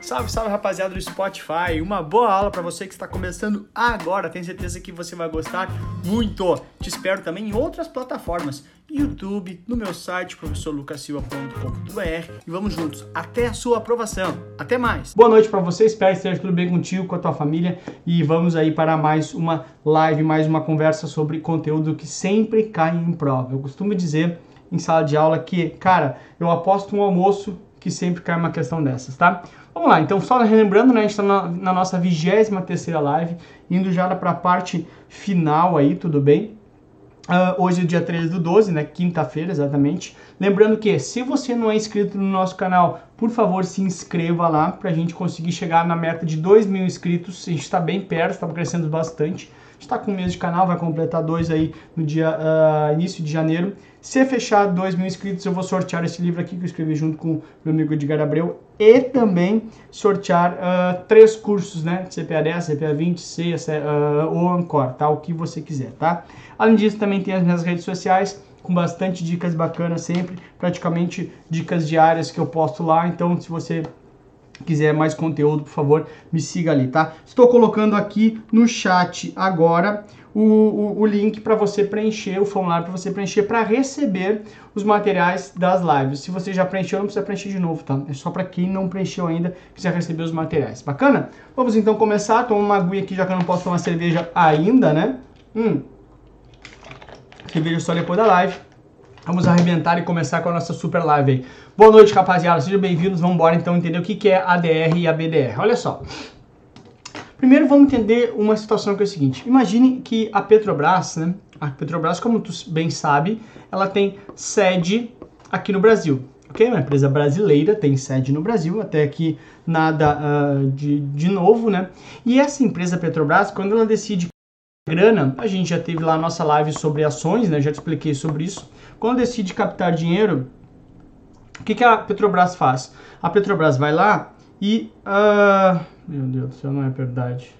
Salve, salve rapaziada do Spotify. Uma boa aula para você que está começando agora. Tenho certeza que você vai gostar muito. Te espero também em outras plataformas. YouTube, no meu site professorlucasilva.com.br e vamos juntos até a sua aprovação. Até mais. Boa noite para você, espero que esteja tudo bem contigo, com a tua família e vamos aí para mais uma live, mais uma conversa sobre conteúdo que sempre cai em prova. Eu costumo dizer em sala de aula que, cara, eu aposto um almoço que sempre cai uma questão dessas, tá? Vamos lá, então só relembrando, né, a gente está na, na, nossa 23 terceira live, indo já para a parte final aí, tudo bem? Uh, hoje é dia 13 do 12, né? Quinta-feira, exatamente. Lembrando que se você não é inscrito no nosso canal, por favor se inscreva lá para a gente conseguir chegar na meta de 2 mil inscritos. A gente está bem perto, está crescendo bastante. A gente está com um mês de canal, vai completar dois aí no dia uh, início de janeiro. Se fechar 2 mil inscritos, eu vou sortear esse livro aqui que eu escrevi junto com meu amigo Edgar Abreu e também sortear uh, três cursos, né? CPA 10, CPA 20, C uh, ou Ancor, tá? O que você quiser, tá? Além disso, também tem as minhas redes sociais com bastante dicas bacanas sempre, praticamente dicas diárias que eu posto lá. Então, se você quiser mais conteúdo, por favor, me siga ali, tá? Estou colocando aqui no chat agora o, o, o link para você preencher, o formulário para você preencher para receber os materiais das lives. Se você já preencheu, não precisa preencher de novo, tá? É só para quem não preencheu ainda, quiser receber os materiais. Bacana? Vamos então começar. Tomar uma aguinha aqui, já que eu não posso tomar cerveja ainda, né? Hum. Cerveja só depois da live. Vamos arrebentar e começar com a nossa super live aí. Boa noite, rapaziada. Sejam bem-vindos. Vamos embora então entender o que é ADR e ABDR. Olha só. Primeiro vamos entender uma situação que é o seguinte. Imagine que a Petrobras, né? A Petrobras, como tu bem sabe, ela tem sede aqui no Brasil. Ok? Uma empresa brasileira tem sede no Brasil, até aqui nada uh, de, de novo, né? E essa empresa Petrobras, quando ela decide grana, a gente já teve lá a nossa live sobre ações, né? Já te expliquei sobre isso. Quando decide captar dinheiro, o que, que a Petrobras faz? A Petrobras vai lá e. Uh, meu Deus do céu, não é verdade.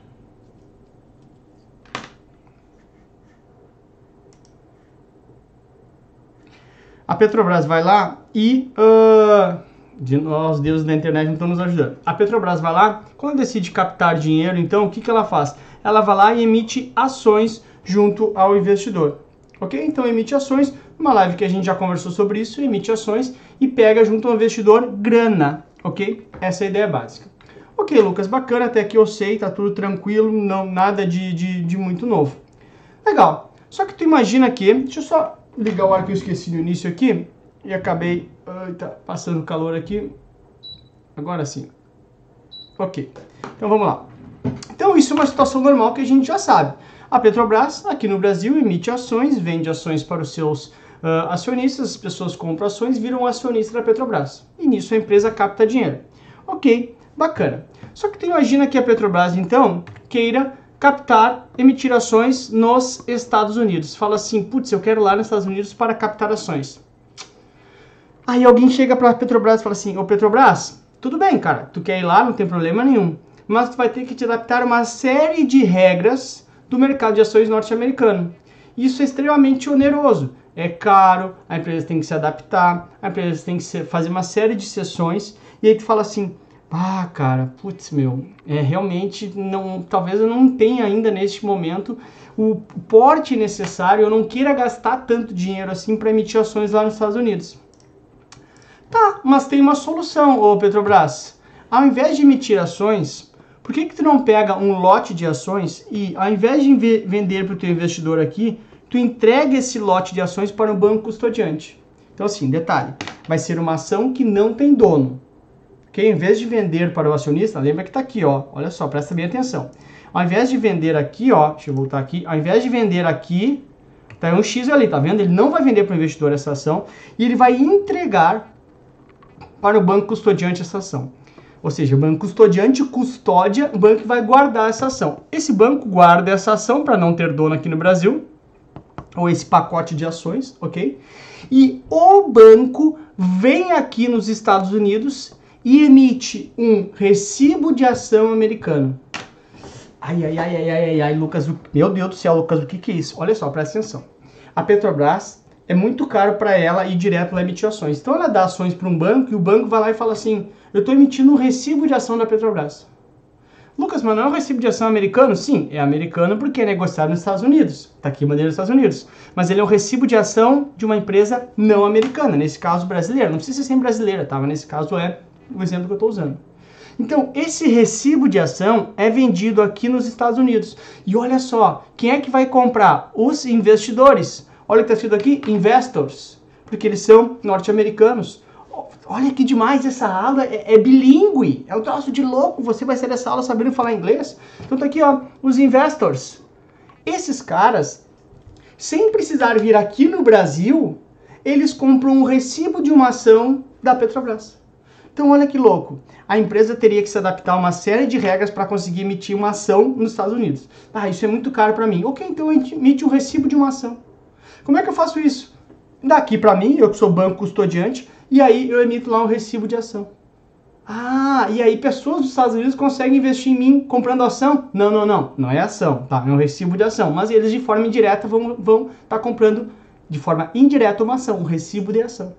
A Petrobras vai lá e. Uh, de, os deuses da internet não estão nos ajudando. A Petrobras vai lá, quando decide captar dinheiro, então o que, que ela faz? Ela vai lá e emite ações junto ao investidor. Ok? Então emite ações. Uma live que a gente já conversou sobre isso, emite ações e pega junto ao investidor grana. Ok? Essa é a ideia básica. Ok, Lucas, bacana, até que eu sei, tá tudo tranquilo, não nada de, de, de muito novo. Legal. Só que tu imagina que, deixa eu só ligar o ar que eu esqueci no início aqui e acabei ai, tá passando calor aqui. Agora sim. Ok. Então vamos lá. Então isso é uma situação normal que a gente já sabe. A Petrobras, aqui no Brasil, emite ações, vende ações para os seus uh, acionistas, as pessoas compram ações, viram acionista da Petrobras. E nisso a empresa capta dinheiro. Ok, Bacana. Só que tu imagina que a Petrobras, então, queira captar, emitir ações nos Estados Unidos. Fala assim, putz, eu quero lá nos Estados Unidos para captar ações. Aí alguém chega para a Petrobras e fala assim, ô Petrobras, tudo bem, cara, tu quer ir lá, não tem problema nenhum, mas tu vai ter que te adaptar a uma série de regras do mercado de ações norte-americano. Isso é extremamente oneroso, é caro, a empresa tem que se adaptar, a empresa tem que fazer uma série de sessões, e aí tu fala assim, ah, cara, putz, meu, é realmente não, talvez eu não tenha ainda neste momento o porte necessário, eu não queira gastar tanto dinheiro assim para emitir ações lá nos Estados Unidos. Tá, mas tem uma solução, ô Petrobras. Ao invés de emitir ações, por que que tu não pega um lote de ações e ao invés de vender para o teu investidor aqui, tu entrega esse lote de ações para o banco custodiante? Então assim, detalhe, vai ser uma ação que não tem dono que em vez de vender para o acionista, lembra que está aqui, ó, olha só, presta bem atenção. Ao invés de vender aqui, ó, deixa eu voltar aqui, ao invés de vender aqui, tá um X ali, tá vendo? Ele não vai vender para o investidor essa ação e ele vai entregar para o banco custodiante essa ação. Ou seja, o banco custodiante custódia, o banco vai guardar essa ação. Esse banco guarda essa ação para não ter dono aqui no Brasil, ou esse pacote de ações, ok? E o banco vem aqui nos Estados Unidos e emite um recibo de ação americano. Ai, ai, ai, ai, ai, ai, Lucas, meu Deus do céu, Lucas, o que, que é isso? Olha só, presta atenção. A Petrobras é muito caro para ela ir direto lá emitir ações. Então ela dá ações para um banco e o banco vai lá e fala assim: Eu estou emitindo um recibo de ação da Petrobras. Lucas, mas não é um recibo de ação americano? Sim, é americano porque é negociado nos Estados Unidos. Está aqui bandeira dos Estados Unidos. Mas ele é um recibo de ação de uma empresa não americana, nesse caso brasileira. Não precisa ser brasileira, tá? Mas nesse caso é o exemplo que eu estou usando. Então, esse recibo de ação é vendido aqui nos Estados Unidos. E olha só, quem é que vai comprar? Os investidores. Olha o que está escrito aqui, investors, porque eles são norte-americanos. Olha que demais, essa aula é, é bilíngue, é um troço de louco, você vai sair dessa aula sabendo falar inglês. Então tá aqui, ó, os investors. Esses caras, sem precisar vir aqui no Brasil, eles compram um recibo de uma ação da Petrobras. Então olha que louco, a empresa teria que se adaptar a uma série de regras para conseguir emitir uma ação nos Estados Unidos. Ah, isso é muito caro para mim. Ok, então emite um recibo de uma ação. Como é que eu faço isso? Daqui para mim, eu que sou banco custodiante, e aí eu emito lá um recibo de ação. Ah, e aí pessoas dos Estados Unidos conseguem investir em mim comprando ação? Não, não, não. Não é ação, tá? É um recibo de ação. Mas eles de forma indireta vão estar vão tá comprando de forma indireta uma ação, um recibo de ação.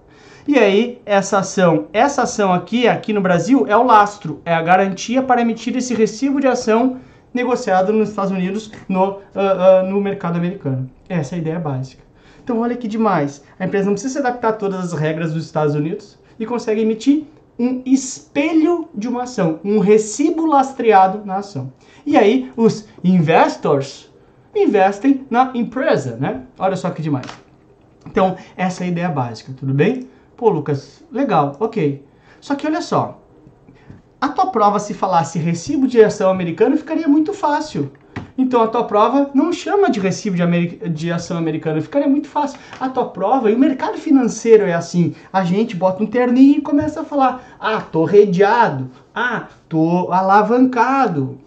E aí, essa ação, essa ação aqui, aqui no Brasil, é o lastro, é a garantia para emitir esse recibo de ação negociado nos Estados Unidos no, uh, uh, no mercado americano. Essa é a ideia básica. Então, olha que demais. A empresa não precisa se adaptar a todas as regras dos Estados Unidos e consegue emitir um espelho de uma ação, um recibo lastreado na ação. E aí, os investors investem na empresa, né? Olha só que demais. Então, essa é a ideia básica, tudo bem? Pô, Lucas, legal, ok. Só que olha só, a tua prova se falasse recibo de ação americano ficaria muito fácil. Então a tua prova não chama de recibo de, de ação americana, ficaria muito fácil. A tua prova, e o mercado financeiro é assim, a gente bota um terninho e começa a falar, ah, tô redeado, ah, tô alavancado.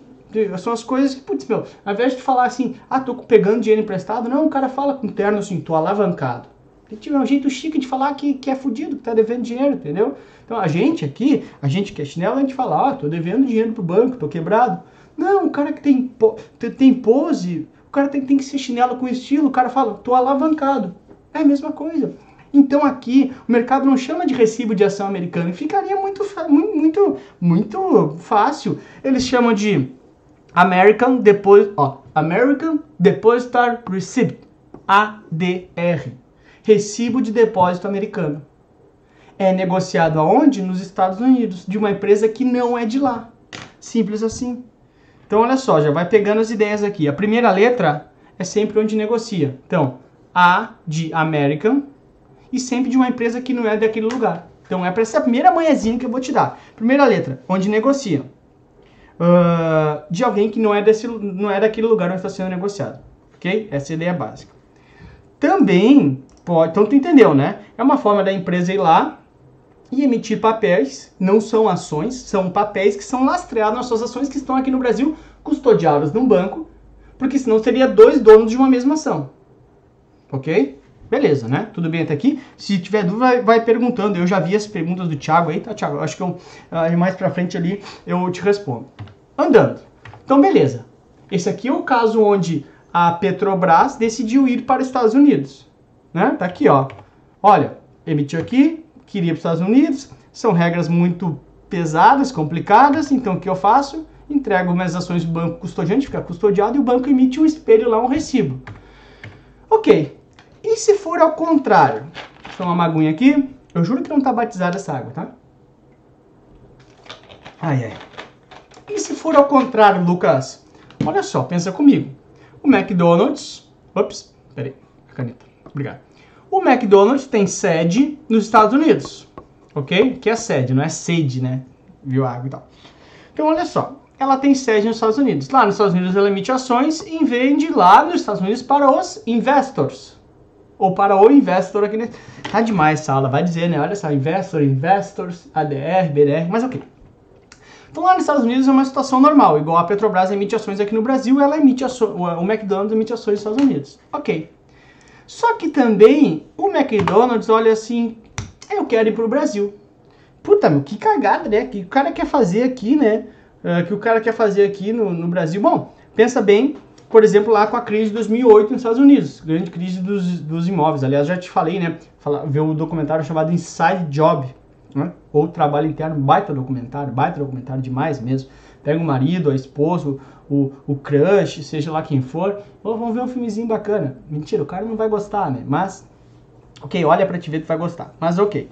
São as coisas que, putz, meu, ao invés de falar assim, ah, tô pegando dinheiro emprestado, não, o cara fala com terno assim, tô alavancado. É um jeito chique de falar que, que é fudido, que tá devendo dinheiro, entendeu? Então a gente aqui, a gente que é chinelo, a gente fala, ah, tô devendo dinheiro pro banco, tô quebrado. Não, o cara que tem, tem pose, o cara tem, tem que ser chinelo com estilo, o cara fala, tô alavancado. É a mesma coisa. Então aqui o mercado não chama de recibo de ação americano, ficaria muito, muito, muito fácil. Eles chamam de American Deposit, ó, American Depositar Receipt, ADR, recibo de depósito americano. É negociado aonde? Nos Estados Unidos, de uma empresa que não é de lá. Simples assim. Então, olha só, já vai pegando as ideias aqui. A primeira letra é sempre onde negocia. Então, A de American e sempre de uma empresa que não é daquele lugar. Então, é para essa primeira manhãzinha que eu vou te dar. Primeira letra, onde negocia. Uh, de alguém que não é, desse, não é daquele lugar onde está sendo negociado. Ok? Essa é a ideia básica. Também, pode, então tu entendeu, né? É uma forma da empresa ir lá e emitir papéis, não são ações, são papéis que são lastreados nas suas ações que estão aqui no Brasil, custodiados num banco, porque senão seria dois donos de uma mesma ação. Ok? Beleza, né? Tudo bem até aqui? Se tiver dúvida, vai, vai perguntando. Eu já vi as perguntas do Thiago aí, tá, Thiago? Acho que eu, uh, mais pra frente ali eu te respondo. Andando. Então, beleza. Esse aqui é o caso onde a Petrobras decidiu ir para os Estados Unidos. Né? Tá aqui, ó. Olha, emitiu aqui, queria para os Estados Unidos, são regras muito pesadas, complicadas, então o que eu faço? Entrego minhas ações do banco custodiante, fica custodiado e o banco emite um espelho lá, um recibo. Ok. E se for ao contrário? Deixa eu uma maguinha aqui. Eu juro que não está batizada essa água, tá? Ai, ai. E se for ao contrário, Lucas? Olha só, pensa comigo. O McDonald's... Ops, peraí, a caneta. Obrigado. O McDonald's tem sede nos Estados Unidos, ok? Que é sede, não é sede, né? Viu água e tal. Então, olha só. Ela tem sede nos Estados Unidos. Lá nos Estados Unidos ela emite ações e vende lá nos Estados Unidos para os investors. Ou para o investor aqui. Né? Tá demais essa aula, vai dizer, né? Olha só, investor, investors, ADR, BDR, mas ok. Então lá nos Estados Unidos é uma situação normal, igual a Petrobras emite ações aqui no Brasil, ela emite ações, o McDonald's emite ações nos Estados Unidos. Ok. Só que também o McDonald's olha assim, eu quero ir pro Brasil. Puta, meu, que cagada, né? Que o cara quer fazer aqui, né? Uh, que o cara quer fazer aqui no, no Brasil. Bom, pensa bem, por exemplo, lá com a crise de 2008 nos Estados Unidos, grande crise dos, dos imóveis. Aliás, já te falei, né? Fala, ver o um documentário chamado Inside Job, né? Ou trabalho interno, baita documentário, baita documentário demais mesmo. Pega o marido, a esposa, o, o crush, seja lá quem for, ou vamos ver um filmezinho bacana. Mentira, o cara não vai gostar, né? Mas, ok, olha pra te ver, tu vai gostar. Mas ok.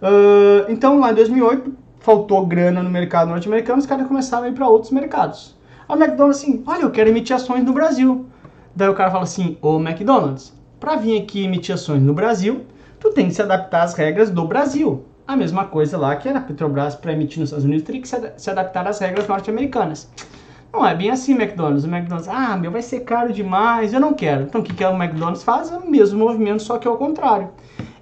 Uh, então, lá em 2008, faltou grana no mercado norte-americano, os caras começaram a ir para outros mercados. A McDonald's assim, olha, eu quero emitir ações no Brasil. Daí o cara fala assim, ô McDonald's, para vir aqui emitir ações no Brasil, tu tem que se adaptar às regras do Brasil. A mesma coisa lá que era Petrobras para emitir nos Estados Unidos, teria que se adaptar às regras norte-americanas. Não é bem assim McDonald's. O McDonald's, ah, meu, vai ser caro demais, eu não quero. Então o que, que o McDonald's faz? É o mesmo movimento, só que ao contrário.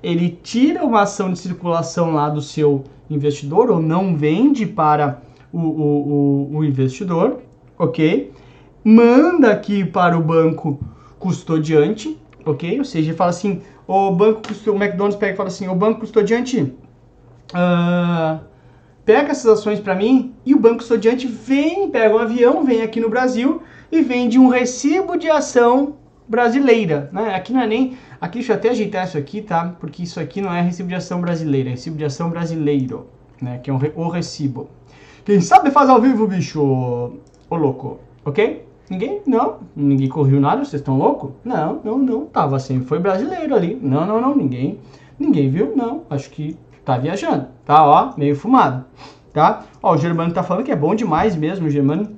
Ele tira uma ação de circulação lá do seu investidor, ou não vende para o, o, o, o investidor, ok? Manda aqui para o banco custodiante, ok? Ou seja, fala assim, o banco, o McDonald's pega e fala assim, o banco custodiante, uh, pega essas ações para mim e o Banco Custodiante vem, pega um avião, vem aqui no Brasil e vende um recibo de ação brasileira, né? Aqui não é nem, aqui deixa eu até ajeitar isso aqui, tá? Porque isso aqui não é recibo de ação brasileira, é recibo de ação brasileiro, né? Que é um, o recibo. Quem sabe faz ao vivo, bicho, ô louco, ok? Ninguém? Não, ninguém corriu nada, vocês estão loucos? Não, não, não, tava sempre, foi brasileiro ali. Não, não, não, ninguém, ninguém viu, não, acho que tá viajando, tá? Ó, meio fumado, tá? Ó, o Germano tá falando que é bom demais mesmo, o Germano,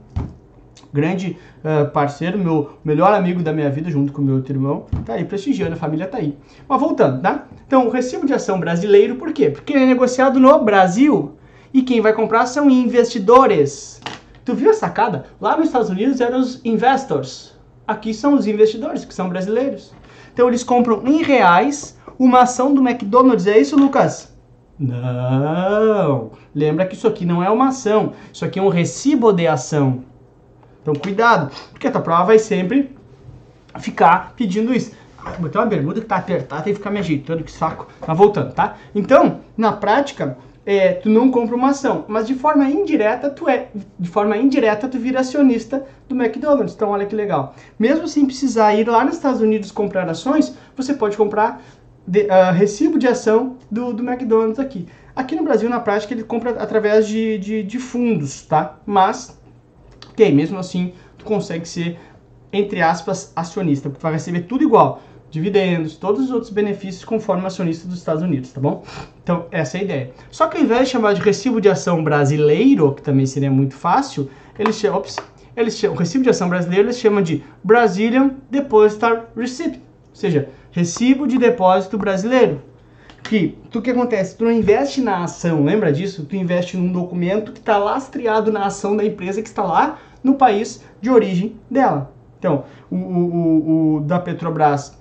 grande uh, parceiro, meu melhor amigo da minha vida, junto com meu outro irmão, tá aí prestigiando, a família tá aí. Mas voltando, tá? Então, o recibo de ação brasileiro, por quê? Porque ele é negociado no Brasil e quem vai comprar são investidores. Tu viu a sacada? Lá nos Estados Unidos eram os investors. Aqui são os investidores, que são brasileiros. Então eles compram em reais uma ação do McDonald's. É isso, Lucas? Não! Lembra que isso aqui não é uma ação, isso aqui é um recibo de ação. Então cuidado, porque a tua prova vai sempre ficar pedindo isso. Ah, botar uma bermuda que tá apertada, que ficar me ajeitando, que saco. Tá voltando, tá? Então, na prática, é, tu não compra uma ação, mas de forma indireta tu é, de forma indireta tu vira acionista do McDonald's. Então olha que legal. Mesmo sem precisar ir lá nos Estados Unidos comprar ações, você pode comprar de, uh, recibo de ação do, do McDonald's aqui. Aqui no Brasil, na prática, ele compra através de, de, de fundos, tá? Mas, ok, mesmo assim, tu consegue ser, entre aspas, acionista, porque vai receber tudo igual. Dividendos, todos os outros benefícios conforme acionista dos Estados Unidos, tá bom? Então, essa é a ideia. Só que ao invés de chamar de recibo de ação brasileiro, que também seria muito fácil, eles chamam, ops, eles chamam, o recibo de ação brasileiro eles chamam de Brazilian Depositar Receipt, ou seja, recibo de depósito brasileiro. Que tu que acontece? Tu não investe na ação, lembra disso? Tu investe num documento que está lastreado na ação da empresa que está lá no país de origem dela. Então, o, o, o da Petrobras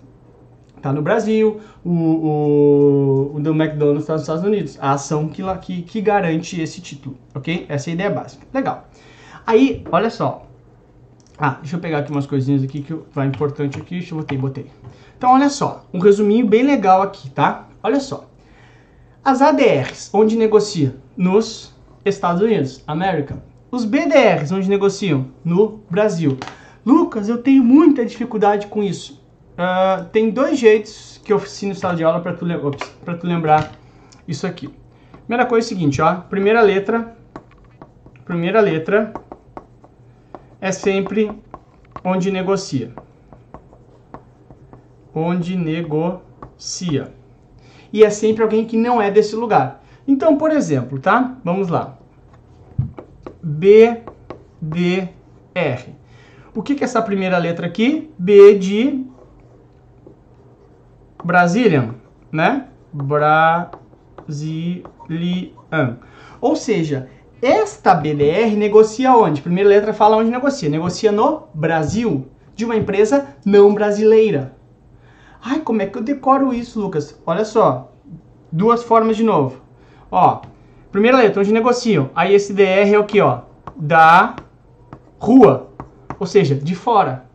está no Brasil, o, o, o, do McDonald's está nos Estados Unidos. A ação que, que, que garante esse título, ok? Essa é a ideia básica. Legal. Aí, olha só. Ah, deixa eu pegar aqui umas coisinhas aqui que vai importante aqui. Deixa eu botei, botei. Então, olha só, um resuminho bem legal aqui, tá? Olha só. As ADRs, onde negocia? Nos Estados Unidos, América. Os BDRs, onde negociam? No Brasil. Lucas, eu tenho muita dificuldade com isso. Uh, tem dois jeitos que eu ensino no sala de aula para tu, tu lembrar isso aqui. Primeira coisa é o seguinte, ó. Primeira letra. Primeira letra é sempre onde negocia onde negocia. E é sempre alguém que não é desse lugar. Então, por exemplo, tá? Vamos lá. B, D, R. O que, que é essa primeira letra aqui? B de Brazilian, né? Brasilian. Ou seja, esta BDR negocia onde? Primeira letra fala onde negocia. Negocia no Brasil, de uma empresa não brasileira. Ai, como é que eu decoro isso, Lucas? Olha só, duas formas de novo. Ó, primeira letra, onde negociam. Aí esse DR é o que, ó? Da rua, ou seja, de fora,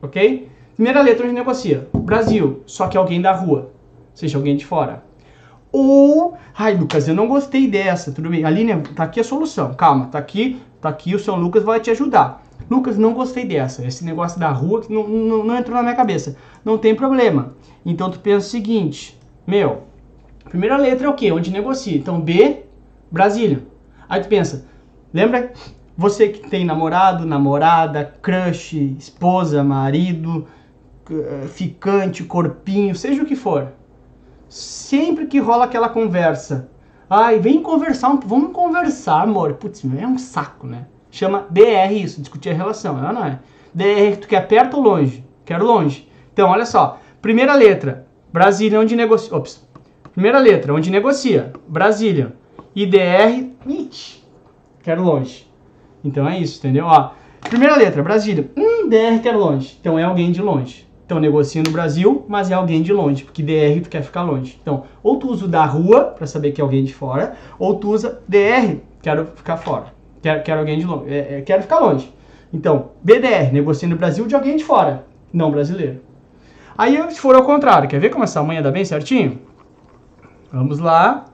ok? Primeira letra, onde negocia. Brasil, só que alguém da rua, ou seja, alguém de fora. Ou, ai, Lucas, eu não gostei dessa, tudo bem. Aline, tá aqui a solução, calma, tá aqui, tá aqui, o seu Lucas vai te ajudar. Lucas, não gostei dessa. Esse negócio da rua que não, não, não entrou na minha cabeça. Não tem problema. Então tu pensa o seguinte, meu, primeira letra é o quê? Onde negocia. Então B, Brasília. Aí tu pensa, lembra você que tem namorado, namorada, crush, esposa, marido, eh, ficante, corpinho, seja o que for. Sempre que rola aquela conversa, ai, vem conversar, vamos conversar, amor. Putz, é um saco, né? Chama DR isso, discutir a relação, ela não é? DR, tu quer perto ou longe? Quero longe. Então, olha só. Primeira letra, Brasília, onde negocia. Ops. Primeira letra, onde negocia. Brasília. IDR, it. Quero longe. Então é isso, entendeu? Ó, primeira letra, Brasília. Hum, DR, quero longe. Então é alguém de longe. Então negocia no Brasil, mas é alguém de longe, porque DR tu quer ficar longe. Então, ou tu usa o da rua para saber que é alguém de fora, ou tu usa DR, quero ficar fora. Quero, quero alguém de longe. É, é, quero ficar longe. Então, BDR, negocia no Brasil de alguém de fora, não brasileiro. Aí, se for ao contrário, quer ver como essa manha dá bem certinho? Vamos lá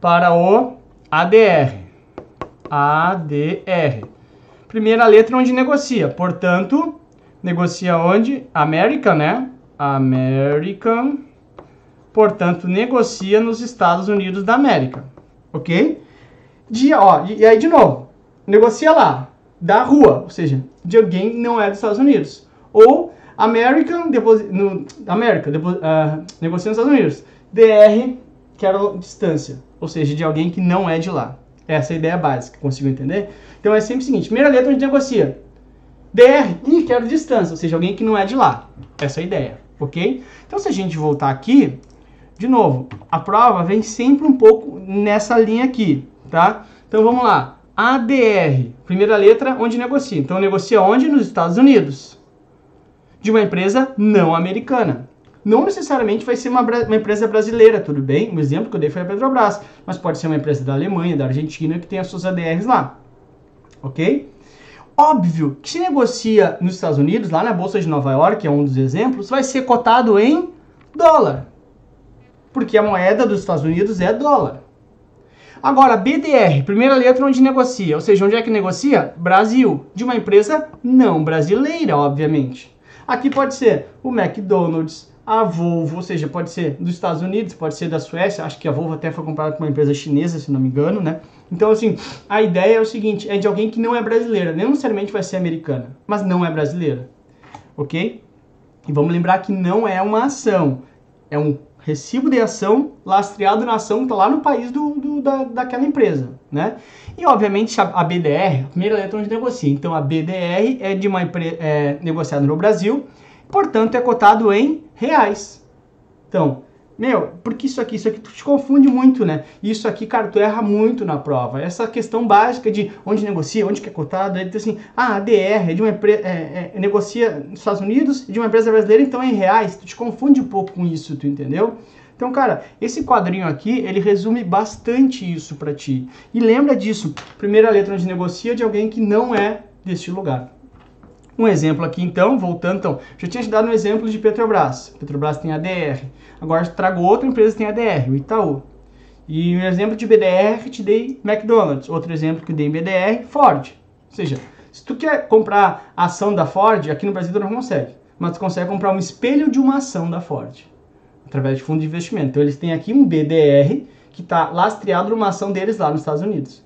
para o ADR. ADR. Primeira letra onde negocia. Portanto, negocia onde? American, né? American. Portanto, negocia nos Estados Unidos da América. Ok? De, ó, e aí, de novo, negocia lá, da rua, ou seja, de alguém que não é dos Estados Unidos. Ou American, depois, no, América, depois, uh, negocia nos Estados Unidos. DR, quero distância, ou seja, de alguém que não é de lá. Essa é a ideia básica, consigo entender? Então é sempre o seguinte, primeira letra a gente negocia. DR, ih, quero distância, ou seja, alguém que não é de lá. Essa é a ideia, ok? Então se a gente voltar aqui, de novo, a prova vem sempre um pouco nessa linha aqui, tá? Então vamos lá. ADR, primeira letra, onde negocia. Então negocia onde? Nos Estados Unidos. De uma empresa não americana. Não necessariamente vai ser uma, uma, empresa brasileira, tudo bem? Um exemplo que eu dei foi a Petrobras, mas pode ser uma empresa da Alemanha, da Argentina, que tem as suas ADRs lá. Ok? Óbvio que se negocia nos Estados Unidos, lá na Bolsa de Nova York, é um dos exemplos, vai ser cotado em dólar. Porque a moeda dos Estados Unidos é dólar. Agora, BDR, primeira letra onde negocia, ou seja, onde é que negocia? Brasil, de uma empresa não brasileira, obviamente. Aqui pode ser o McDonald's, a Volvo, ou seja, pode ser dos Estados Unidos, pode ser da Suécia, acho que a Volvo até foi comprada por uma empresa chinesa, se não me engano, né? Então, assim, a ideia é o seguinte, é de alguém que não é brasileira, não necessariamente vai ser americana, mas não é brasileira, ok? E vamos lembrar que não é uma ação, é um recibo de ação lastreado na ação que está lá no país do, do, da, daquela empresa, né? E, obviamente, a, a BDR, a primeira letra onde negocia, então a BDR é de uma é, negociada no Brasil, portanto é cotado em reais. Então, meu, porque isso aqui, isso aqui tu te confunde muito, né? Isso aqui, cara, tu erra muito na prova. Essa questão básica de onde negocia, onde que é cotado, aí tu assim, ah, a DR é de uma empresa, é, é, negocia nos Estados Unidos, de uma empresa brasileira, então é em reais. Tu te confunde um pouco com isso, tu entendeu? Então, cara, esse quadrinho aqui, ele resume bastante isso para ti. E lembra disso, primeira letra onde negocia de alguém que não é deste lugar. Um exemplo aqui então, voltando, então, já tinha te dado um exemplo de Petrobras. Petrobras tem ADR. Agora trago outra empresa que tem ADR, o Itaú. E um exemplo de BDR te dei McDonald's. Outro exemplo que eu dei em BDR, Ford. Ou seja, se tu quer comprar a ação da Ford, aqui no Brasil tu não consegue. Mas tu consegue comprar um espelho de uma ação da Ford. Através de fundo de investimento. Então eles têm aqui um BDR que está lastreado numa ação deles lá nos Estados Unidos.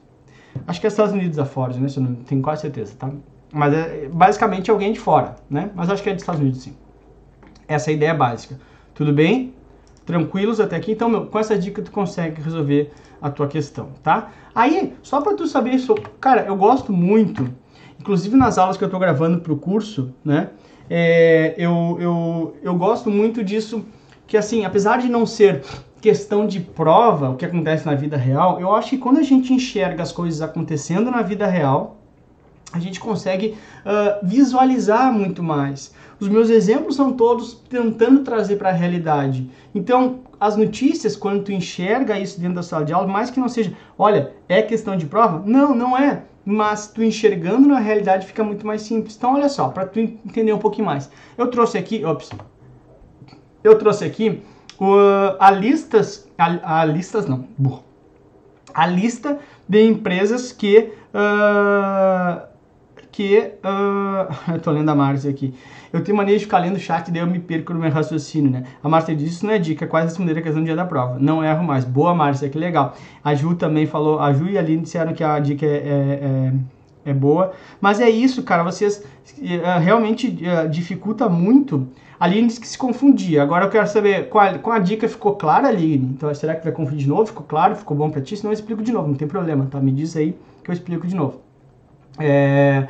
Acho que é Estados Unidos a Ford, né? Se eu não tenho quase certeza, tá? Mas é basicamente alguém de fora, né? Mas acho que é dos Estados Unidos, sim. Essa é a ideia básica. Tudo bem? Tranquilos até aqui? Então, meu, com essa dica tu consegue resolver a tua questão, tá? Aí, só para tu saber isso, cara, eu gosto muito, inclusive nas aulas que eu tô gravando pro curso, né? É, eu, eu, eu gosto muito disso, que assim, apesar de não ser questão de prova, o que acontece na vida real, eu acho que quando a gente enxerga as coisas acontecendo na vida real, a gente consegue uh, visualizar muito mais. Os meus exemplos são todos tentando trazer para a realidade. Então, as notícias, quando tu enxerga isso dentro da sala de aula, mais que não seja, olha, é questão de prova? Não, não é. Mas tu enxergando na realidade fica muito mais simples. Então, olha só, para tu entender um pouquinho mais. Eu trouxe aqui, ops, eu trouxe aqui uh, a listas, a, a listas não, burro, a lista de empresas que uh, que. Uh, eu tô lendo a Márcia aqui. Eu tenho mania de ficar lendo o chat e daí eu me perco no meu raciocínio, né? A Márcia disse: Isso não é dica, é quase responder a questão do dia da prova. Não erro mais. Boa, Márcia, que legal. A Ju também falou. A Ju e a Aline disseram que a dica é, é, é, é boa. Mas é isso, cara. Vocês uh, realmente uh, dificulta muito. A Aline disse que se confundia. Agora eu quero saber qual, qual a dica ficou clara, Aline? Então, será que vai confundir de novo? Ficou claro? Ficou bom pra ti? Senão eu explico de novo, não tem problema, tá? Me diz aí que eu explico de novo. É,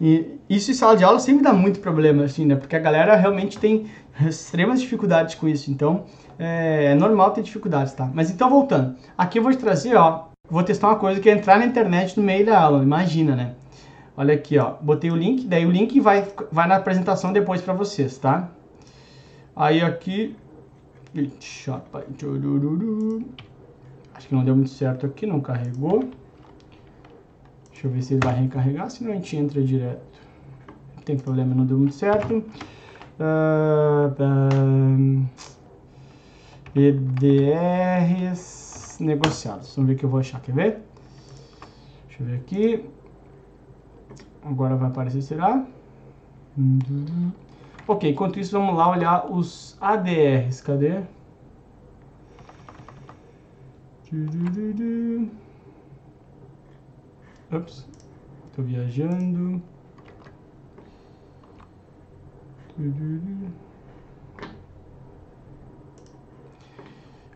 e isso em sala de aula sempre dá muito problema, assim, né? Porque a galera realmente tem extremas dificuldades com isso. Então, é, é normal ter dificuldades, tá? Mas então, voltando. Aqui eu vou te trazer, ó, vou testar uma coisa que é entrar na internet no meio da aula, imagina, né? Olha aqui, ó, botei o link, daí o link vai, vai na apresentação depois para vocês, tá? Aí aqui, acho que não deu muito certo aqui, não carregou. Deixa eu ver se ele vai recarregar, senão a gente entra direto. Não tem problema, não deu muito certo. Uh, uh, EDRs negociados. Vamos ver o que eu vou achar, quer ver? Deixa eu ver aqui. Agora vai aparecer, será? Ok, enquanto isso vamos lá olhar os ADRs. Cadê? Ups, tô viajando.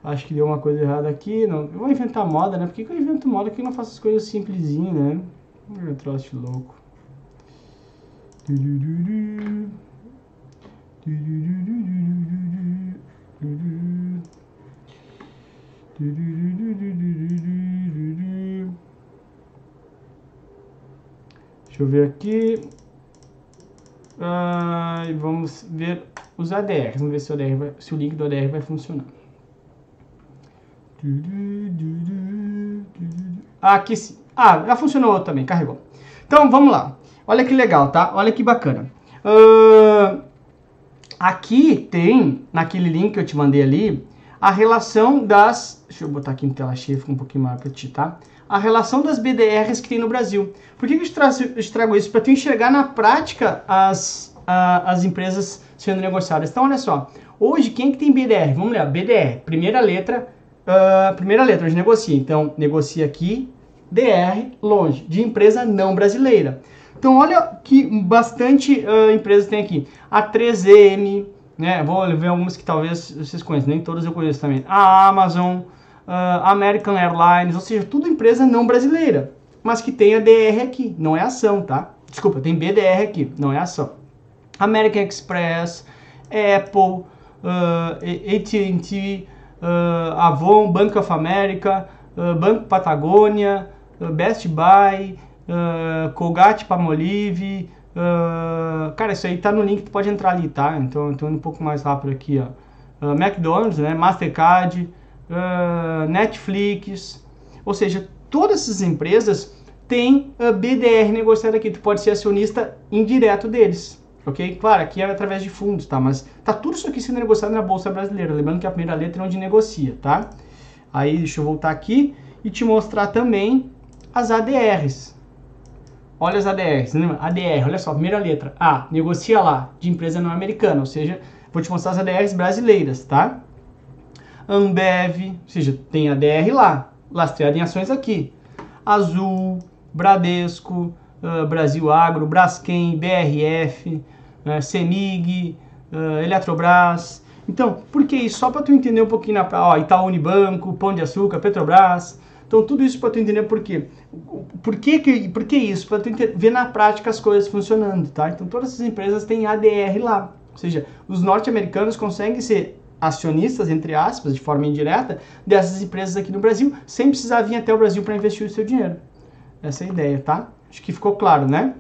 Acho que deu uma coisa errada aqui. Não, eu vou inventar moda, né? Por que, que eu invento moda que eu não faço as coisas simplesinho, né? Um troço louco. Deixa eu ver aqui. Ah, vamos ver os ADRs. Vamos ver se o, ADR vai, se o link do ADR vai funcionar. Ah, aqui sim. Ah, já funcionou também, carregou. Então, vamos lá. Olha que legal, tá? Olha que bacana. Uh, aqui tem, naquele link que eu te mandei ali, a relação das... Deixa eu botar aqui em tela cheia, fica um pouquinho maior para ti, tá? A relação das BDRs que tem no Brasil. Por que, que eu trago isso? Para tu enxergar na prática as, a, as empresas sendo negociadas. Então, olha só. Hoje, quem que tem BDR? Vamos lá, BDR. Primeira letra, uh, primeira letra, hoje negocia. Então, negocia aqui, DR, longe, de empresa não brasileira. Então, olha que bastante uh, empresas tem aqui. A 3M, né? Vou ver algumas que talvez vocês conheçam, nem todas eu conheço também. A Amazon, American Airlines, ou seja, tudo empresa não brasileira, mas que tem a DR aqui, não é ação, tá? Desculpa, tem BDR aqui, não é ação. American Express, Apple, uh, AT&T, uh, Avon, Bank of America, uh, Banco Patagônia, uh, Best Buy, uh, Colgate Palmolive, uh, cara, isso aí tá no link, tu pode entrar ali, tá? Então, eu tô indo um pouco mais rápido aqui, ó. Uh, McDonald's, né, Mastercard, uh, Netflix, ou seja, todas essas empresas têm uh, BDR negociado aqui. Tu pode ser acionista indireto deles, ok? Claro, aqui é através de fundos, tá? Mas tá tudo isso aqui sendo negociado na Bolsa Brasileira. Lembrando que a primeira letra é onde negocia, tá? Aí, deixa eu voltar aqui e te mostrar também as ADRs. Olha as ADRs, né? ADR, olha só, primeira letra. A, negocia lá, de empresa não americana, ou seja, vou te mostrar as ADRs brasileiras, tá? Ambev, ou seja, tem a DR lá, lastreada em ações aqui. Azul, Bradesco, uh, Brasil Agro, Braskem, BRF, uh, Semig, uh, Eletrobras. Então, por que isso? Só para tu entender um pouquinho na ó, Itaú Unibanco, Pão de Açúcar, Petrobras. Então, tudo isso para tu entender por quê. Por que, que, por que isso? Para tu ver na prática as coisas funcionando, tá? Então, todas essas empresas têm ADR lá. Ou seja, os norte-americanos conseguem ser acionistas, entre aspas, de forma indireta, dessas empresas aqui no Brasil, sem precisar vir até o Brasil para investir o seu dinheiro. Essa é a ideia, tá? Acho que ficou claro, né?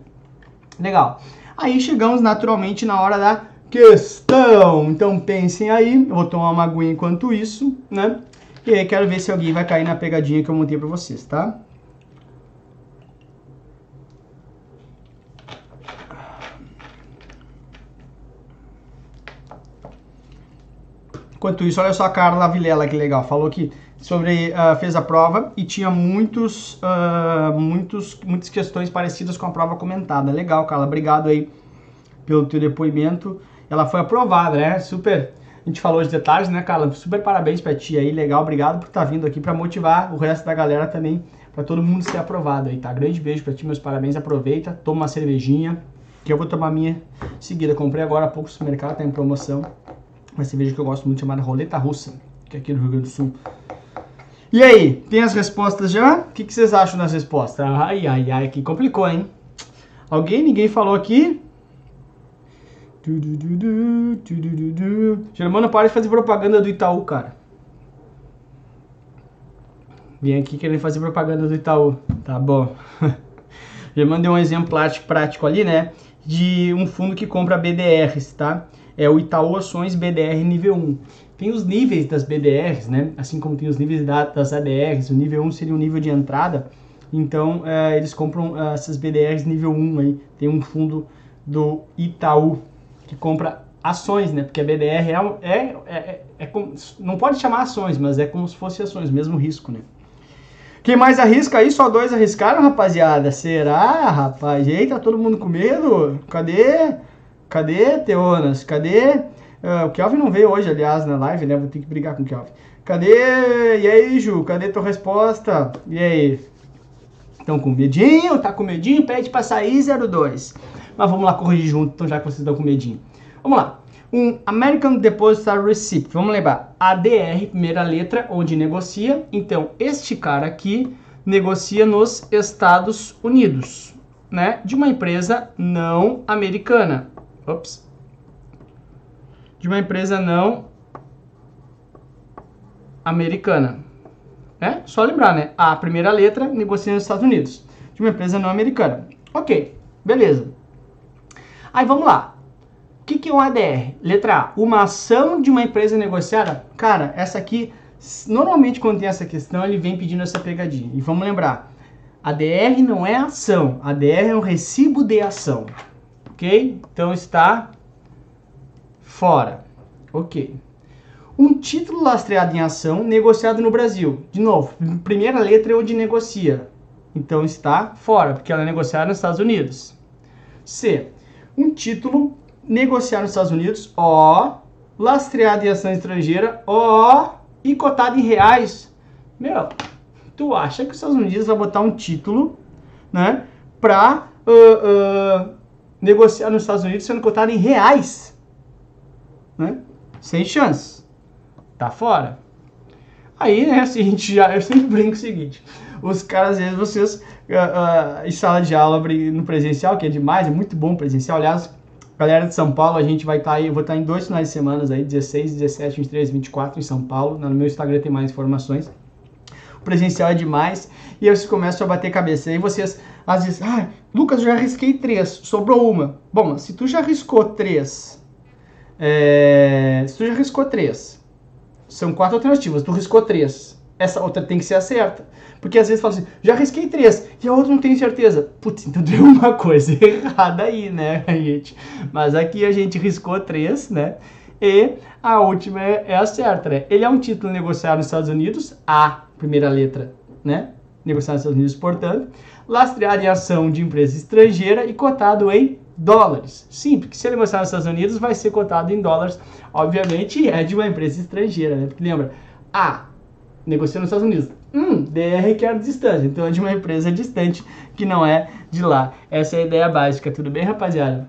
Legal. Aí chegamos naturalmente na hora da questão. Então pensem aí, eu vou tomar uma aguinha enquanto isso, né? E aí quero ver se alguém vai cair na pegadinha que eu montei para vocês, tá? Enquanto isso, olha só a Carla Vilela, que legal. Falou que sobre uh, fez a prova e tinha muitos, uh, muitos, muitas questões parecidas com a prova comentada. Legal, Carla. Obrigado aí pelo teu depoimento. Ela foi aprovada, né? Super. A gente falou os detalhes, né, Carla? Super parabéns pra ti aí. Legal, obrigado por estar tá vindo aqui para motivar o resto da galera também, para todo mundo ser aprovado aí, tá? Grande beijo pra ti, meus parabéns. Aproveita, toma uma cervejinha, que eu vou tomar minha seguida. Comprei agora há pouco no supermercado, tá em promoção. Uma cerveja que eu gosto muito chamada Roleta Russa, que é aqui no Rio Grande do Sul. E aí, tem as respostas já? O que, que vocês acham das respostas? Ai, ai, ai, que complicou, hein? Alguém? Ninguém falou aqui? Germano, para de fazer propaganda do Itaú, cara. Vem aqui querendo fazer propaganda do Itaú. Tá bom. Germano deu um exemplo prático ali, né? De um fundo que compra BDRs, tá? É o Itaú Ações BDR nível 1. Tem os níveis das BDRs, né? Assim como tem os níveis das ADRs. O nível 1 seria o nível de entrada. Então, é, eles compram é, essas BDRs nível 1 aí. Tem um fundo do Itaú que compra ações, né? Porque a BDR é, é, é, é como, não pode chamar ações, mas é como se fosse ações, mesmo risco, né? Quem mais arrisca aí? Só dois arriscaram, rapaziada? Será, rapaz? Eita, todo mundo com medo? Cadê? Cadê, Teonas? Cadê? Uh, o Kelvin não veio hoje, aliás, na live, né? Vou ter que brigar com o Kelvin. Cadê? E aí, Ju? Cadê tua resposta? E aí? Estão com medinho? Tá com medinho? Pede pra sair 02. Mas vamos lá corrigir junto, então já que vocês estão com medinho. Vamos lá. Um American Depositary Receipt. Vamos lembrar. ADR, primeira letra, onde negocia. Então, este cara aqui negocia nos Estados Unidos, né? De uma empresa não americana. Ops de uma empresa não americana. É só lembrar, né? A primeira letra negocia nos Estados Unidos. De uma empresa não americana. Ok, beleza. Aí vamos lá. O que, que é um ADR? Letra A, uma ação de uma empresa negociada. Cara, essa aqui, normalmente quando tem essa questão, ele vem pedindo essa pegadinha. E vamos lembrar, ADR não é ação, ADR é um recibo de ação. Ok? Então está Fora. Ok. Um título lastreado em ação negociado no Brasil. De novo, primeira letra é onde negocia. Então está fora, porque ela é negociada nos Estados Unidos. C. Um título negociado nos Estados Unidos, ó, lastreado em ação estrangeira, ó, e cotado em reais. Meu, tu acha que os Estados Unidos vai botar um título, né, para uh, uh, negociar nos Estados Unidos sendo cotado em reais? né? Sem chance. Tá fora. Aí, né, assim, a gente já, eu sempre brinco o seguinte, os caras, às vezes, vocês, uh, uh, em sala de aula no presencial, que é demais, é muito bom presencial, aliás, galera de São Paulo, a gente vai estar tá aí, eu vou estar tá em dois finais de semana aí, 16, 17, 23, 24 em São Paulo, no meu Instagram tem mais informações, o presencial é demais, e aí vocês começam a bater cabeça, aí vocês, às vezes, ah, Lucas, já risquei três, sobrou uma, bom, se tu já riscou três, é, se tu já riscou três, são quatro alternativas, tu riscou três, essa outra tem que ser a certa. Porque às vezes fala assim, já risquei três, e a outra não tem certeza. Putz, então deu uma coisa errada aí, né, gente? Mas aqui a gente riscou três, né? E a última é, é a certa, né? Ele é um título negociado nos Estados Unidos, a primeira letra, né? Negociado nos Estados Unidos, portanto, lastreado em ação de empresa estrangeira e cotado em dólares. Sim, porque se ele mostrar nos Estados Unidos, vai ser cotado em dólares. Obviamente, é de uma empresa estrangeira, né? Porque lembra, A, negocia nos Estados Unidos. Hum, DR quer distância. Então é de uma empresa distante que não é de lá. Essa é a ideia básica. Tudo bem, rapaziada?